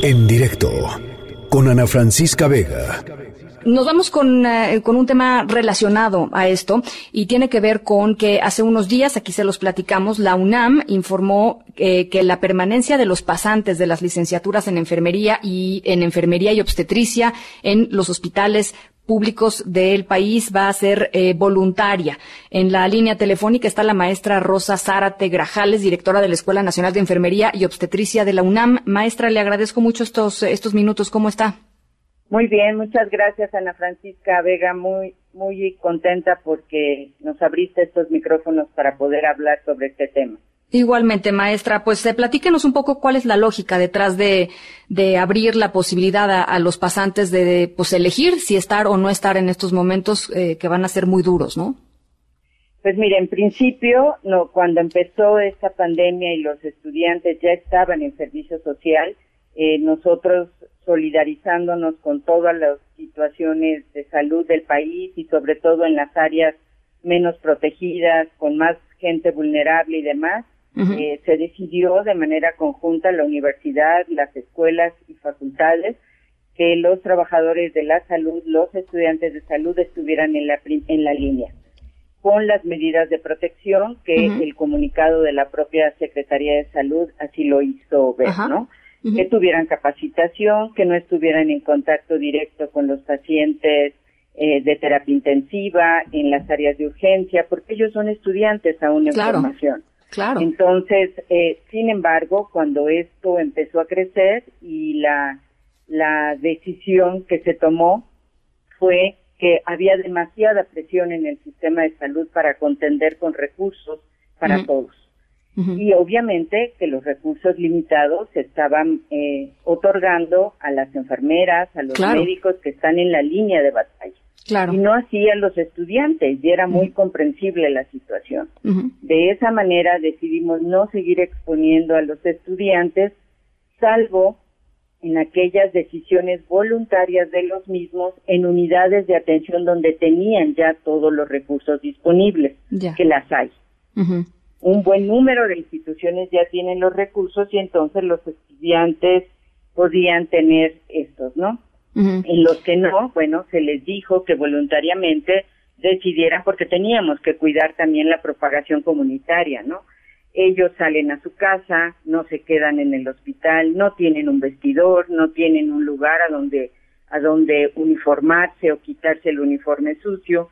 En directo con Ana Francisca Vega. Nos vamos con, eh, con, un tema relacionado a esto y tiene que ver con que hace unos días, aquí se los platicamos, la UNAM informó eh, que la permanencia de los pasantes de las licenciaturas en enfermería y en enfermería y obstetricia en los hospitales públicos del país va a ser eh, voluntaria. En la línea telefónica está la maestra Rosa Zárate Grajales, directora de la Escuela Nacional de Enfermería y Obstetricia de la UNAM. Maestra, le agradezco mucho estos, estos minutos. ¿Cómo está? Muy bien, muchas gracias Ana Francisca Vega, muy muy contenta porque nos abriste estos micrófonos para poder hablar sobre este tema. Igualmente, maestra, pues eh, platíquenos un poco cuál es la lógica detrás de, abrir la posibilidad a, los pasantes de, pues, elegir si estar o no estar en estos momentos eh, que van a ser muy duros, ¿no? Pues mire, en principio, no, cuando empezó esta pandemia y los estudiantes ya estaban en servicio social, eh, nosotros solidarizándonos con todas las situaciones de salud del país y sobre todo en las áreas menos protegidas, con más gente vulnerable y demás, eh, se decidió de manera conjunta la universidad, las escuelas y facultades que los trabajadores de la salud, los estudiantes de salud estuvieran en la, en la línea con las medidas de protección que el comunicado de la propia Secretaría de Salud así lo hizo ver, ¿no? Que tuvieran capacitación, que no estuvieran en contacto directo con los pacientes eh, de terapia intensiva, en las áreas de urgencia, porque ellos son estudiantes aún en formación. Claro. Entonces, eh, sin embargo, cuando esto empezó a crecer y la, la decisión que se tomó fue que había demasiada presión en el sistema de salud para contender con recursos para todos. Y obviamente que los recursos limitados se estaban eh, otorgando a las enfermeras, a los médicos que están en la línea de batalla. Y no así a los estudiantes, y era muy comprensible la situación. De esa manera decidimos no seguir exponiendo a los estudiantes, salvo en aquellas decisiones voluntarias de los mismos en unidades de atención donde tenían ya todos los recursos disponibles, que las hay. Un buen número de instituciones ya tienen los recursos y entonces los estudiantes podían tener estos, ¿no? En los que no, bueno, se les dijo que voluntariamente decidieran porque teníamos que cuidar también la propagación comunitaria, ¿no? Ellos salen a su casa, no se quedan en el hospital, no tienen un vestidor, no tienen un lugar a donde a donde uniformarse o quitarse el uniforme sucio.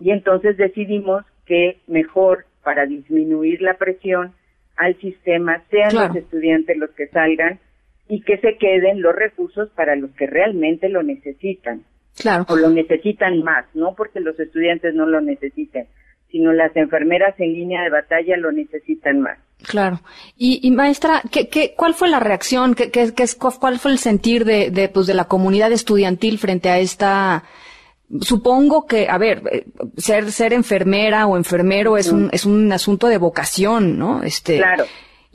Y entonces decidimos que mejor para disminuir la presión al sistema sean los estudiantes los que salgan y que se queden los recursos para los que realmente lo necesitan. Claro. O lo necesitan más, no porque los estudiantes no lo necesiten, sino las enfermeras en línea de batalla lo necesitan más. Claro. Y, maestra, ¿qué, qué, cuál fue la reacción? ¿Qué, qué, ¿Cuál fue el sentir de, de, pues, de la comunidad estudiantil frente a esta supongo que, a ver, eh, ser, ser enfermera o enfermero es un, es un asunto de vocación, ¿no? Este, claro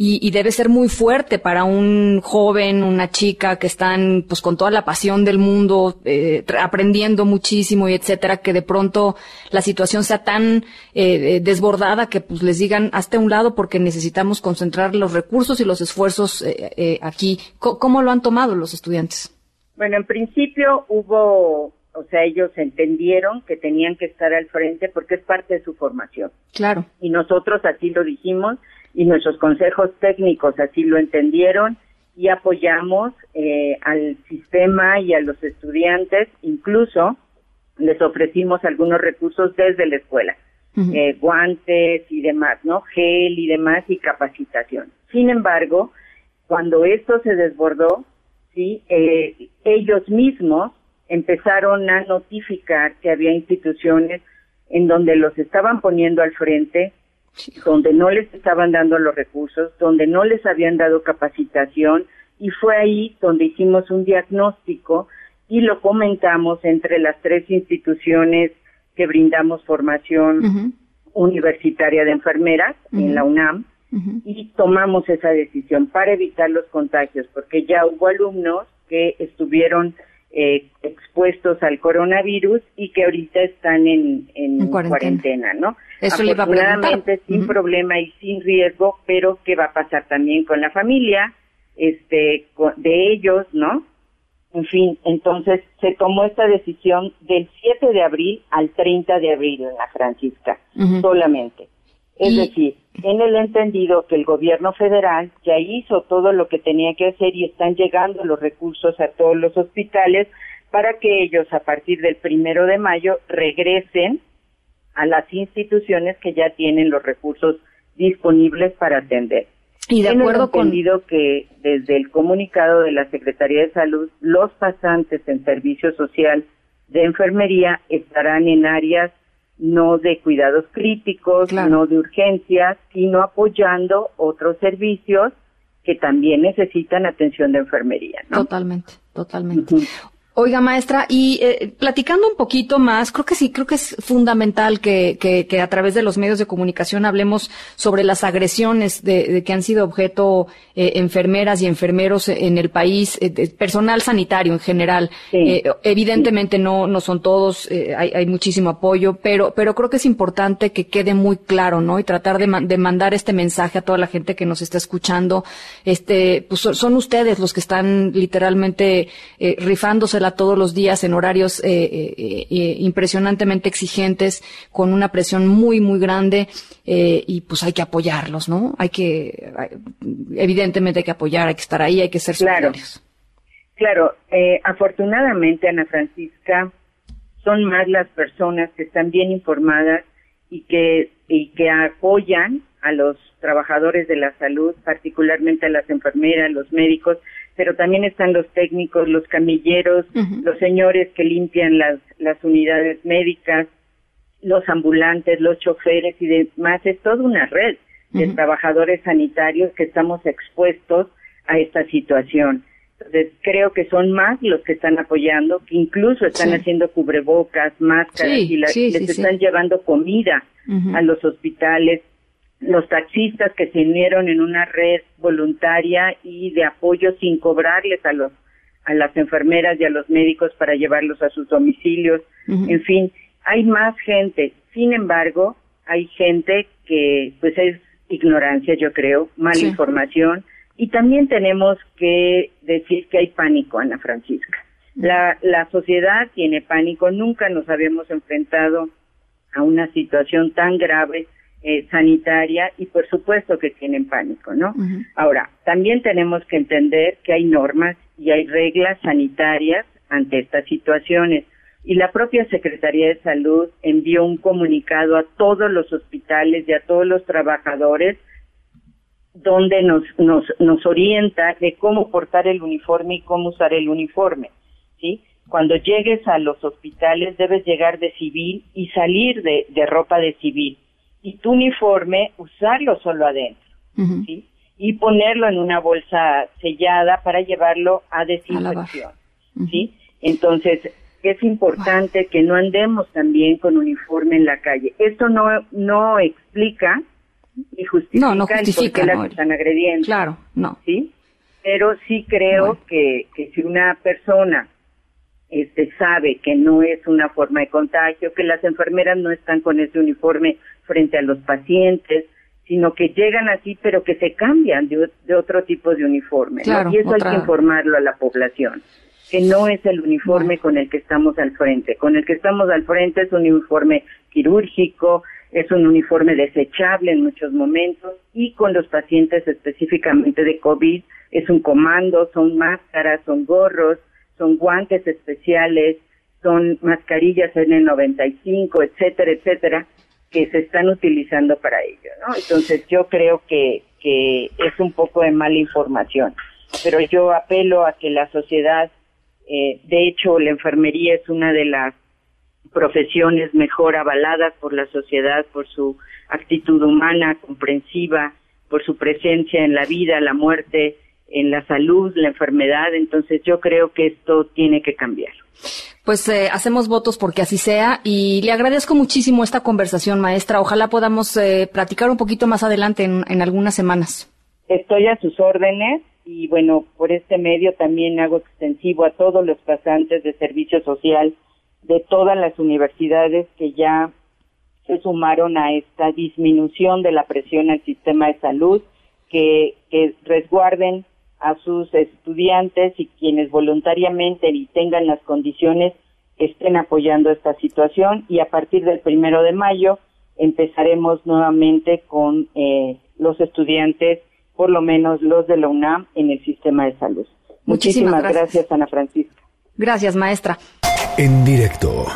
y, debe ser muy fuerte para un joven, una chica que están pues con toda la pasión del mundo, eh, aprendiendo muchísimo y etcétera, que de pronto la situación sea tan eh, eh, desbordada que pues les digan hasta un lado porque necesitamos concentrar los recursos y los esfuerzos aquí. ¿Cómo lo han tomado los estudiantes? Bueno, en principio hubo o sea, ellos entendieron que tenían que estar al frente porque es parte de su formación. Claro. Y nosotros así lo dijimos y nuestros consejos técnicos así lo entendieron y apoyamos eh, al sistema y a los estudiantes, incluso les ofrecimos algunos recursos desde la escuela, eh, guantes y demás, ¿no? Gel y demás y capacitación. Sin embargo, cuando esto se desbordó, sí, eh, ellos mismos empezaron a notificar que había instituciones en donde los estaban poniendo al frente donde no les estaban dando los recursos, donde no les habían dado capacitación y fue ahí donde hicimos un diagnóstico y lo comentamos entre las tres instituciones que brindamos formación universitaria de enfermeras en la UNAM y tomamos esa decisión para evitar los contagios porque ya hubo alumnos que estuvieron eh, expuestos al coronavirus y que ahorita están en, en, cuarentena. ¿no? Eso Afortunadamente sin problema y sin riesgo, pero ¿qué va a pasar también con la familia? este, de ellos, ¿no? En fin, entonces se tomó esta decisión del 7 de abril al 30 de abril en la Francisca, solamente. Es decir, en el entendido que el gobierno federal ya hizo todo lo que tenía que hacer y están llegando los recursos a todos los hospitales para que ellos a partir del primero de mayo regresen a las instituciones que ya tienen los recursos disponibles para atender. Y de acuerdo con entendido que desde el comunicado de la Secretaría de Salud, los pasantes en servicio social de enfermería estarán en áreas no de cuidados críticos, no de urgencias, sino apoyando otros servicios que también necesitan atención de enfermería. Totalmente, totalmente. Oiga, maestra, y eh, platicando un poquito más, creo que sí, creo que es fundamental que, que, a través de los medios de comunicación hablemos sobre las agresiones de, que han sido objeto eh, enfermeras y enfermeros en el país, eh, personal sanitario en general. evidentemente no, no son todos, hay, hay, muchísimo apoyo, pero, pero creo que es importante que quede muy claro, ¿no? Y tratar de, de mandar este mensaje a toda la gente que nos está escuchando. Este, pues son ustedes los que están literalmente rifándose la todos los días en horarios eh, eh, eh, impresionantemente exigentes, con una presión muy, muy grande, y pues hay que apoyarlos, ¿no? Hay que, evidentemente hay que apoyar, hay que estar ahí, hay que ser solidarios. Claro, afortunadamente, Ana Francisca, son más las personas que están bien informadas y que, y que apoyan a los trabajadores de la salud, particularmente a las enfermeras, los médicos, pero también están los técnicos, los camilleros, los señores que limpian las, las unidades médicas, los ambulantes, los choferes y demás. Es toda una red de trabajadores sanitarios que estamos expuestos a esta situación. Entonces, creo que son más los que están apoyando, que incluso están haciendo cubrebocas, máscaras y les están llevando comida a los hospitales los taxistas que se unieron en una red voluntaria y de apoyo sin cobrarles a los a las enfermeras y a los médicos para llevarlos a sus domicilios. En fin, hay más gente. Sin embargo, hay gente que pues es ignorancia, yo creo, mala información y también tenemos que decir que hay pánico, Ana Francisca. La, la sociedad tiene pánico, nunca nos habíamos enfrentado a una situación tan grave eh, sanitaria y por supuesto que tienen pánico, ¿no? Ahora, también tenemos que entender que hay normas y hay reglas sanitarias ante estas situaciones y la propia Secretaría de Salud envió un comunicado a todos los hospitales y a todos los trabajadores donde nos, nos, nos orienta de cómo portar el uniforme y cómo usar el uniforme, ¿sí? Cuando llegues a los hospitales debes llegar de civil y salir de, de ropa de civil y tu uniforme usarlo solo adentro, ¿sí? Y ponerlo en una bolsa sellada para llevarlo a desinfección, ¿sí? Entonces, es importante que no andemos también con uniforme en la calle. Esto no, no explica y justifica, no, no justifica el por qué están agrediendo. Claro, no. ¿Sí? Pero sí creo que, que si una persona este sabe que no es una forma de contagio, que las enfermeras no están con ese uniforme frente a los pacientes, sino que llegan así, pero que se cambian de, otro tipo de uniforme. y eso hay que informarlo a la población, que no es el uniforme con el que estamos al frente. Con el que estamos al frente es un uniforme quirúrgico, es un uniforme desechable en muchos momentos y con los pacientes específicamente de COVID es un comando, son máscaras, son gorros, son guantes especiales, son mascarillas N95, etcétera, etcétera, que se están utilizando para ello, ¿no? Entonces yo creo que, que es un poco de mala información, pero yo apelo a que la sociedad, eh, de hecho la enfermería es una de las profesiones mejor avaladas por la sociedad por su actitud humana, comprensiva, por su presencia en la vida, la muerte, en la salud, la enfermedad. Entonces yo creo que esto tiene que cambiar. Pues eh, hacemos votos porque así sea y le agradezco muchísimo esta conversación, maestra. Ojalá podamos eh, platicar un poquito más adelante en, en, algunas semanas. Estoy a sus órdenes y bueno, por este medio también hago extensivo a todos los pasantes de servicio social de todas las universidades que ya se sumaron a esta disminución de la presión al sistema de salud, que, que resguarden a sus estudiantes y quienes voluntariamente y tengan las condiciones estén apoyando esta situación y a partir del primero de mayo empezaremos nuevamente con eh, los estudiantes, por lo menos los de la UNAM, en el sistema de salud. Muchísimas, gracias. gracias, Ana Francisca. Gracias, maestra. En directo.